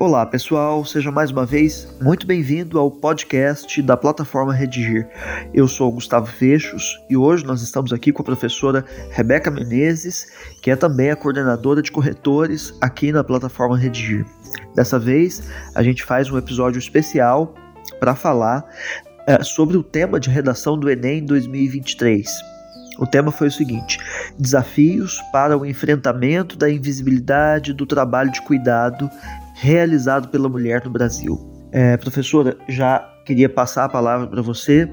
Olá pessoal, seja mais uma vez muito bem-vindo ao podcast da plataforma Redigir. Eu sou Gustavo Fechos e hoje nós estamos aqui com a professora Rebeca Menezes, que é também a coordenadora de corretores aqui na plataforma Redigir. Dessa vez a gente faz um episódio especial para falar é, sobre o tema de redação do Enem 2023. O tema foi o seguinte: desafios para o enfrentamento da invisibilidade do trabalho de cuidado realizado pela mulher no Brasil. É, professora, já queria passar a palavra para você,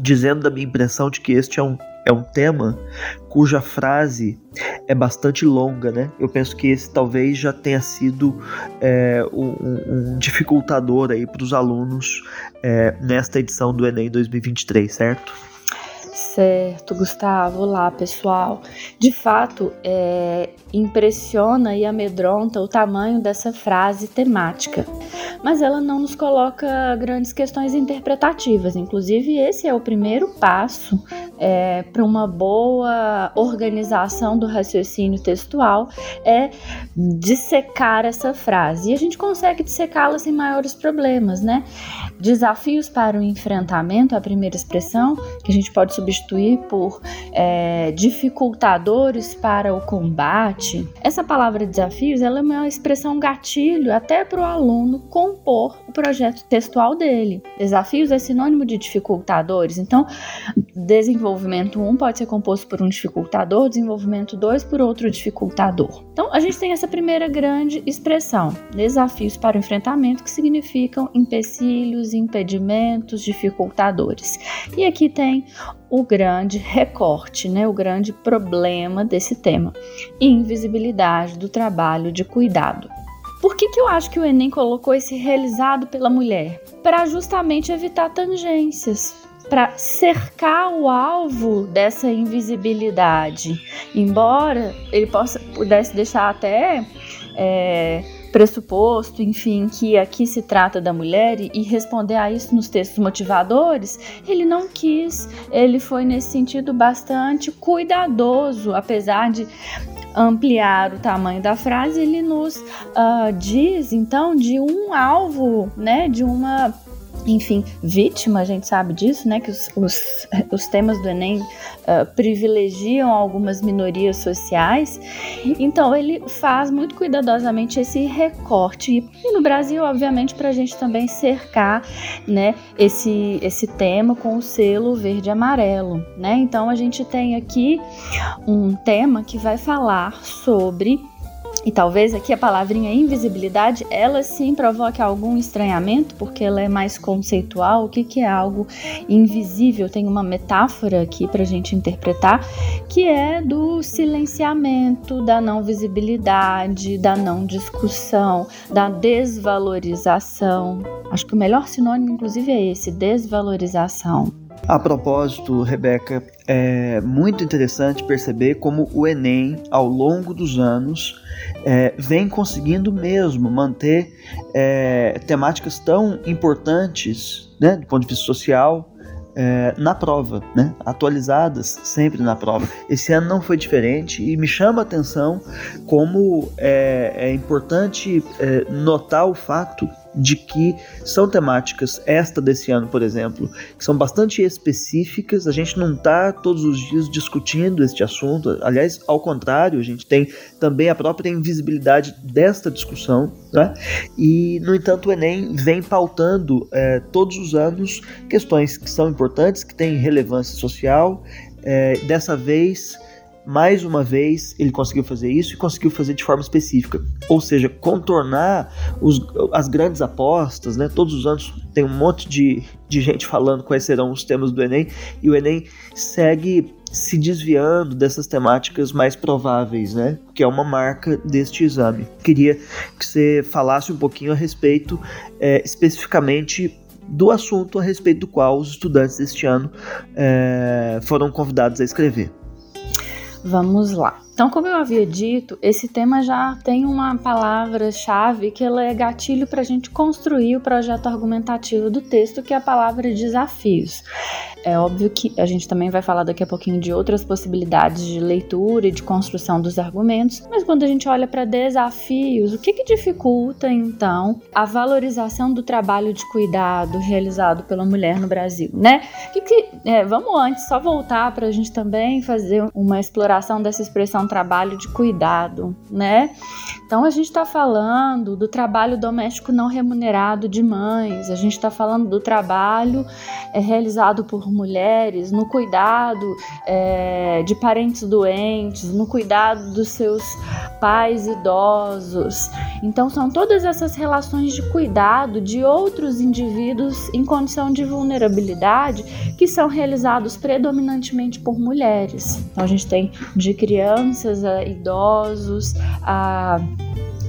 dizendo da minha impressão de que este é um, é um tema cuja frase é bastante longa, né? Eu penso que esse talvez já tenha sido é, um, um, dificultador aí para os alunos é, nesta edição do Enem 2023, certo? Certo, Gustavo. Olá, pessoal. De fato, é, impressiona e amedronta o tamanho dessa frase temática, mas ela não nos coloca grandes questões interpretativas. Inclusive, esse é o primeiro passo é, para uma boa organização do raciocínio textual, é dissecar essa frase. E a gente consegue dissecá-la sem maiores problemas, né? Desafios para o enfrentamento, a primeira expressão, que a gente pode substituir por é, dificultadores para o combate. Essa palavra desafios ela é uma expressão gatilho até para o aluno compor o projeto textual dele. Desafios é sinônimo de dificultadores, então desenvolvimento 1 pode ser composto por um dificultador, desenvolvimento 2 por outro dificultador. Então a gente tem essa primeira grande expressão, desafios para o enfrentamento, que significam empecilhos, impedimentos, dificultadores. E aqui tem o grande recorte, né, o grande problema desse tema: invisibilidade do trabalho de cuidado. Por que, que eu acho que o Enem colocou esse realizado pela mulher? Para justamente evitar tangências, para cercar o alvo dessa invisibilidade. Embora ele possa, pudesse deixar até é, pressuposto, enfim, que aqui se trata da mulher e responder a isso nos textos motivadores, ele não quis, ele foi nesse sentido bastante cuidadoso, apesar de ampliar o tamanho da frase, ele nos uh, diz então de um alvo, né, de uma enfim, vítima, a gente sabe disso, né? Que os, os, os temas do Enem uh, privilegiam algumas minorias sociais. Então, ele faz muito cuidadosamente esse recorte. E no Brasil, obviamente, para a gente também cercar, né? Esse, esse tema com o selo verde e amarelo, né? Então, a gente tem aqui um tema que vai falar sobre e talvez aqui a palavrinha invisibilidade, ela sim provoque algum estranhamento, porque ela é mais conceitual. O que, que é algo invisível? Tem uma metáfora aqui para a gente interpretar, que é do silenciamento, da não visibilidade, da não discussão, da desvalorização. Acho que o melhor sinônimo, inclusive, é esse: desvalorização. A propósito, Rebeca, é muito interessante perceber como o Enem, ao longo dos anos, é, vem conseguindo mesmo manter é, temáticas tão importantes né, do ponto de vista social é, na prova, né, atualizadas sempre na prova. Esse ano não foi diferente e me chama a atenção como é, é importante é, notar o fato de que são temáticas, esta desse ano, por exemplo, que são bastante específicas. A gente não está todos os dias discutindo este assunto. Aliás, ao contrário, a gente tem também a própria invisibilidade desta discussão. Né? E, no entanto, o Enem vem pautando é, todos os anos questões que são importantes, que têm relevância social. É, dessa vez mais uma vez ele conseguiu fazer isso e conseguiu fazer de forma específica, ou seja, contornar os, as grandes apostas, né? Todos os anos tem um monte de, de gente falando quais serão os temas do Enem e o Enem segue se desviando dessas temáticas mais prováveis, né? Que é uma marca deste exame. Queria que você falasse um pouquinho a respeito, é, especificamente do assunto a respeito do qual os estudantes deste ano é, foram convidados a escrever. Vamos lá. Então, como eu havia dito, esse tema já tem uma palavra-chave que ela é gatilho para a gente construir o projeto argumentativo do texto, que é a palavra desafios. É óbvio que a gente também vai falar daqui a pouquinho de outras possibilidades de leitura e de construção dos argumentos, mas quando a gente olha para desafios, o que, que dificulta então a valorização do trabalho de cuidado realizado pela mulher no Brasil, né? Que que, é, vamos antes só voltar para a gente também fazer uma exploração dessa expressão trabalho de cuidado, né? Então a gente está falando do trabalho doméstico não remunerado de mães, a gente está falando do trabalho é, realizado por mulheres no cuidado é, de parentes doentes, no cuidado dos seus pais idosos. Então, são todas essas relações de cuidado de outros indivíduos em condição de vulnerabilidade que são realizados predominantemente por mulheres. Então, a gente tem de crianças a idosos, a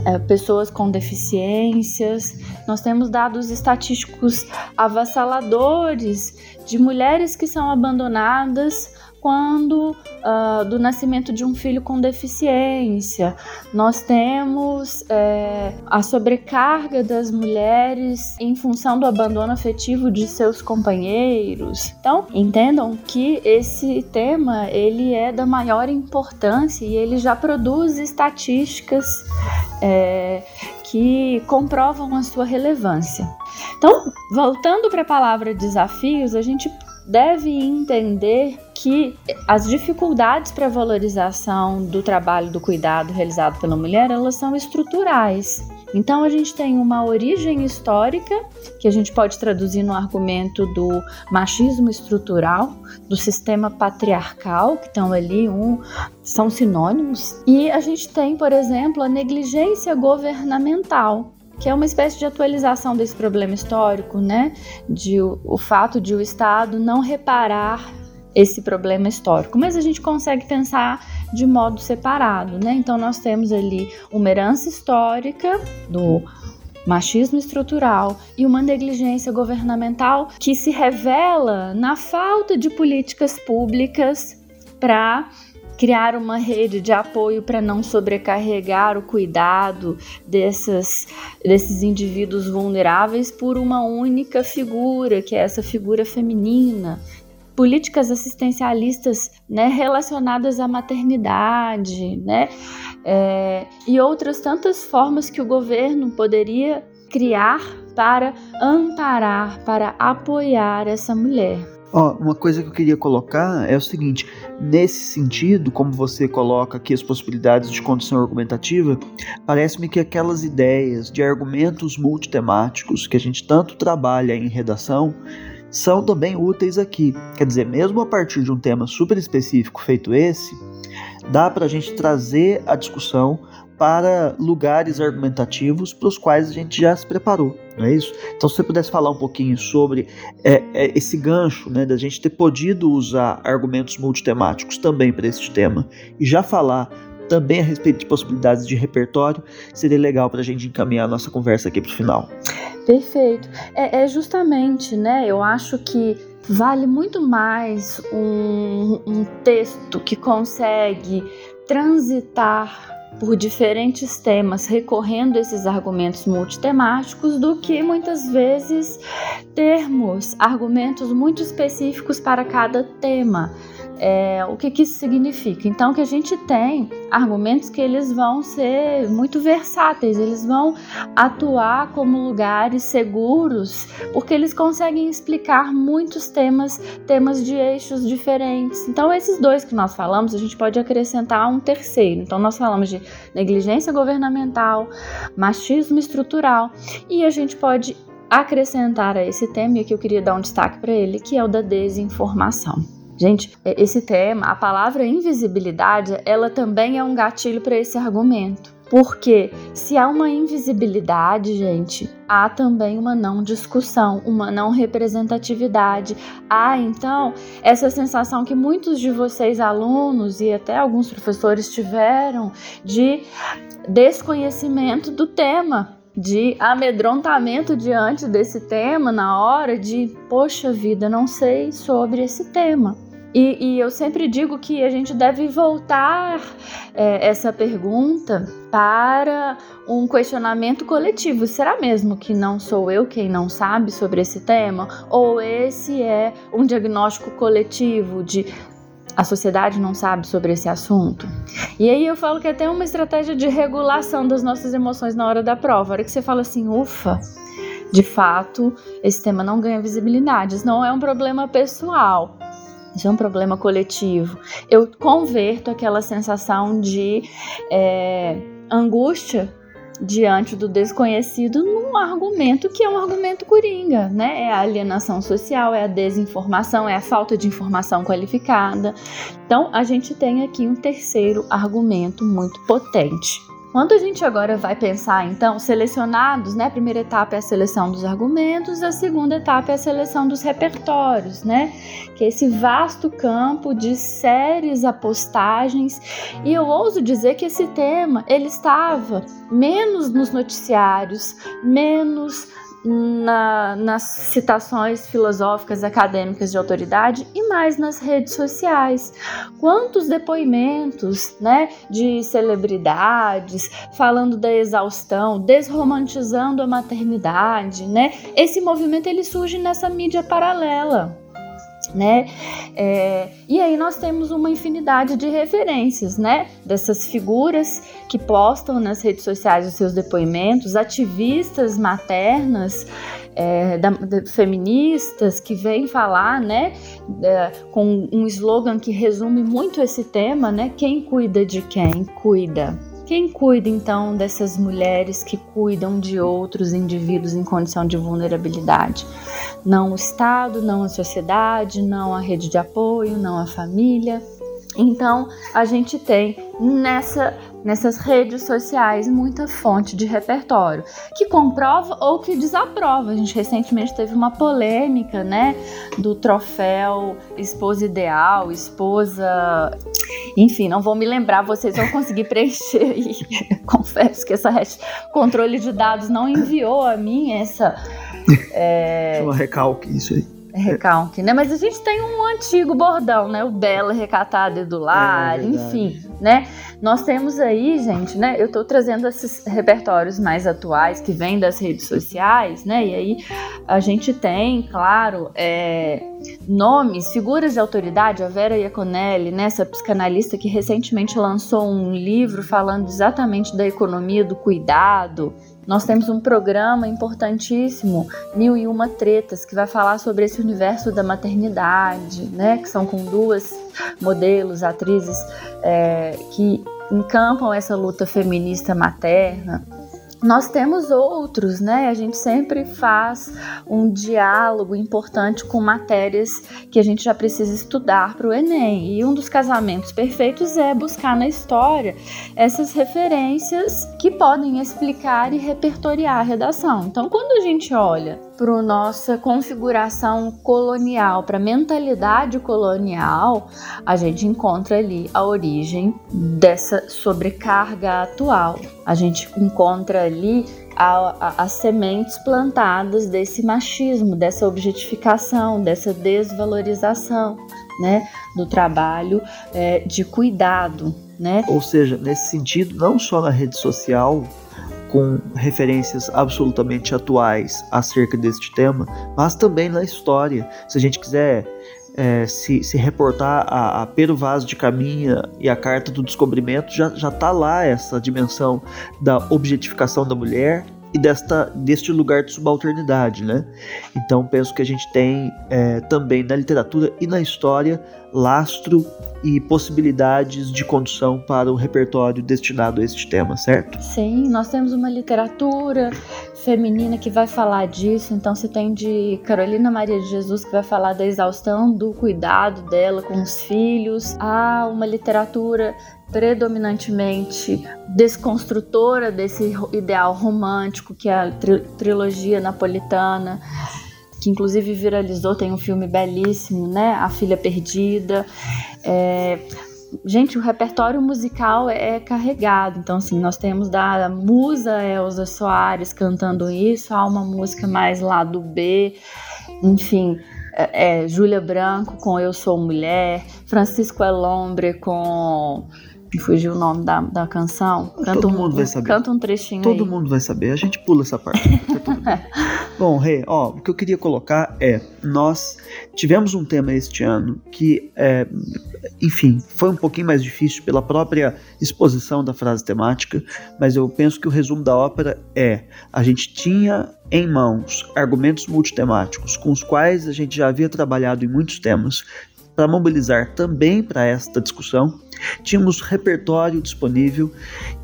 é, pessoas com deficiências. Nós temos dados estatísticos avassaladores de mulheres que são abandonadas quando uh, do nascimento de um filho com deficiência. Nós temos é, a sobrecarga das mulheres em função do abandono afetivo de seus companheiros. Então, entendam que esse tema ele é da maior importância e ele já produz estatísticas é, que comprovam a sua relevância. Então, voltando para a palavra desafios, a gente deve entender que as dificuldades para a valorização do trabalho do cuidado realizado pela mulher, elas são estruturais. Então a gente tem uma origem histórica que a gente pode traduzir no argumento do machismo estrutural, do sistema patriarcal, que estão ali um são sinônimos, e a gente tem, por exemplo, a negligência governamental, que é uma espécie de atualização desse problema histórico, né? De o, o fato de o Estado não reparar esse problema histórico, mas a gente consegue pensar de modo separado, né? Então nós temos ali uma herança histórica do machismo estrutural e uma negligência governamental que se revela na falta de políticas públicas para criar uma rede de apoio para não sobrecarregar o cuidado dessas, desses indivíduos vulneráveis por uma única figura, que é essa figura feminina. Políticas assistencialistas né, relacionadas à maternidade, né, é, e outras tantas formas que o governo poderia criar para amparar, para apoiar essa mulher. Ó, uma coisa que eu queria colocar é o seguinte: nesse sentido, como você coloca aqui as possibilidades de condição argumentativa, parece-me que aquelas ideias de argumentos multitemáticos que a gente tanto trabalha em redação são também úteis aqui. Quer dizer, mesmo a partir de um tema super específico feito esse, dá para a gente trazer a discussão para lugares argumentativos para os quais a gente já se preparou, não é isso? Então, se você pudesse falar um pouquinho sobre é, é, esse gancho, né, da gente ter podido usar argumentos multitemáticos também para esse tema e já falar também a respeito de possibilidades de repertório, seria legal para a gente encaminhar a nossa conversa aqui para o final. Perfeito. É, é, justamente, né? Eu acho que vale muito mais um, um texto que consegue transitar por diferentes temas, recorrendo a esses argumentos multitemáticos, do que muitas vezes termos argumentos muito específicos para cada tema. É, o que, que isso significa? Então, que a gente tem argumentos que eles vão ser muito versáteis, eles vão atuar como lugares seguros, porque eles conseguem explicar muitos temas, temas de eixos diferentes. Então, esses dois que nós falamos, a gente pode acrescentar um terceiro. Então, nós falamos de negligência governamental, machismo estrutural, e a gente pode acrescentar a esse tema, e aqui eu queria dar um destaque para ele, que é o da desinformação. Gente, esse tema, a palavra invisibilidade, ela também é um gatilho para esse argumento. Porque se há uma invisibilidade, gente, há também uma não discussão, uma não representatividade. Há então essa sensação que muitos de vocês, alunos e até alguns professores, tiveram de desconhecimento do tema, de amedrontamento diante desse tema, na hora de, poxa vida, não sei sobre esse tema. E, e, eu sempre digo que a gente deve voltar é, essa pergunta para um questionamento coletivo. Será mesmo que não sou eu quem não sabe sobre esse tema? Ou esse é um diagnóstico coletivo de a sociedade não sabe sobre esse assunto. E aí eu falo que é até uma estratégia de regulação das nossas emoções na hora da prova. A hora que você fala assim, ufa, de fato, esse tema não ganha visibilidade. Isso não é um problema pessoal. Isso é um problema coletivo. Eu converto aquela sensação de é, angústia diante do desconhecido num argumento que é um argumento coringa, né? É a alienação social, é a desinformação, é a falta de informação qualificada. Então, a gente tem aqui um terceiro argumento muito potente. Quando a gente agora vai pensar, então, selecionados, né? A primeira etapa é a seleção dos argumentos, a segunda etapa é a seleção dos repertórios, né? Que é esse vasto campo de séries, apostagens. E eu ouso dizer que esse tema, ele estava menos nos noticiários, menos na, nas citações filosóficas acadêmicas de autoridade e mais nas redes sociais. Quantos depoimentos né, de celebridades falando da exaustão, desromantizando a maternidade, né? Esse movimento ele surge nessa mídia paralela né? É, e aí nós temos uma infinidade de referências, né? Dessas figuras que postam nas redes sociais os seus depoimentos, ativistas maternas, é, da, feministas que vêm falar, né? É, com um slogan que resume muito esse tema, né? Quem cuida de quem? Cuida. Quem cuida então dessas mulheres que cuidam de outros indivíduos em condição de vulnerabilidade? Não o Estado, não a sociedade, não a rede de apoio, não a família. Então, a gente tem nessa, nessas redes sociais muita fonte de repertório que comprova ou que desaprova. A gente recentemente teve uma polêmica, né, do troféu esposa ideal, esposa, enfim, não vou me lembrar, vocês vão conseguir preencher aí. Confesso que essa controle de dados não enviou a mim essa é... Só recalque isso aí. Recalque, né? Mas a gente tem um antigo bordão, né? O Bela Recatada do Lar, é, enfim, né? Nós temos aí, gente, né? Eu tô trazendo esses repertórios mais atuais que vêm das redes sociais, né? E aí a gente tem, claro, é, nomes, figuras de autoridade, a Vera Iaconelli, né? Essa psicanalista que recentemente lançou um livro falando exatamente da economia do cuidado, nós temos um programa importantíssimo, Mil e Uma Tretas, que vai falar sobre esse universo da maternidade, né? Que são com duas modelos, atrizes é, que encampam essa luta feminista materna. Nós temos outros, né? A gente sempre faz um diálogo importante com matérias que a gente já precisa estudar para o Enem. E um dos casamentos perfeitos é buscar na história essas referências que podem explicar e repertoriar a redação. Então, quando a gente olha para nossa configuração colonial, para a mentalidade colonial, a gente encontra ali a origem dessa sobrecarga atual. A gente encontra ali as sementes plantadas desse machismo, dessa objetificação, dessa desvalorização, né, do trabalho é, de cuidado, né? Ou seja, nesse sentido, não só na rede social, com referências absolutamente atuais acerca deste tema, mas também na história. Se a gente quiser é, se, se, reportar a, a Pero Vaz de Caminha e a Carta do Descobrimento, já, já tá lá essa dimensão da objetificação da mulher e desta, deste lugar de subalternidade, né? Então penso que a gente tem é, também na literatura e na história lastro e possibilidades de condução para o repertório destinado a este tema, certo? Sim, nós temos uma literatura feminina que vai falar disso. Então você tem de Carolina Maria de Jesus que vai falar da exaustão do cuidado dela com os filhos. Há uma literatura predominantemente desconstrutora desse ideal romântico que é a tri trilogia napolitana que inclusive viralizou, tem um filme belíssimo, né? A Filha Perdida. É, gente, o repertório musical é carregado. Então, assim, nós temos da musa Elza Soares cantando isso, há uma música mais lá do B, enfim. é, é, Júlia Branco com Eu Sou Mulher, Francisco Elombre com me fugiu o nome da, da canção. Canta Todo um, mundo vai saber. Canta um trechinho Todo aí. mundo vai saber. A gente pula essa parte. Tá Bom, Rê, ó, o que eu queria colocar é, nós tivemos um tema este ano que, é, enfim, foi um pouquinho mais difícil pela própria exposição da frase temática, mas eu penso que o resumo da ópera é, a gente tinha em mãos argumentos multitemáticos com os quais a gente já havia trabalhado em muitos temas, para mobilizar também para esta discussão. Tínhamos repertório disponível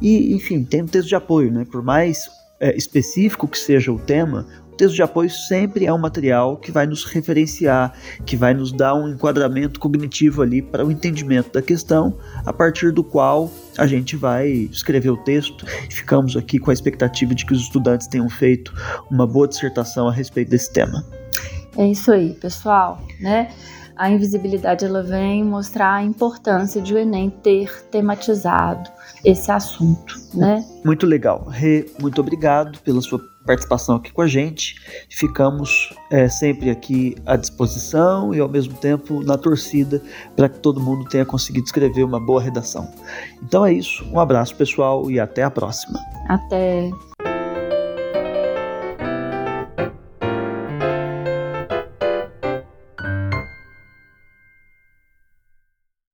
e, enfim, tem um texto de apoio, né? Por mais é, específico que seja o tema, o texto de apoio sempre é um material que vai nos referenciar, que vai nos dar um enquadramento cognitivo ali para o entendimento da questão, a partir do qual a gente vai escrever o texto. Ficamos aqui com a expectativa de que os estudantes tenham feito uma boa dissertação a respeito desse tema. É isso aí, pessoal, né? A invisibilidade ela vem mostrar a importância de o Enem ter tematizado esse assunto, né? Muito legal. Rê, muito obrigado pela sua participação aqui com a gente. Ficamos é, sempre aqui à disposição e ao mesmo tempo na torcida para que todo mundo tenha conseguido escrever uma boa redação. Então é isso. Um abraço pessoal e até a próxima. Até.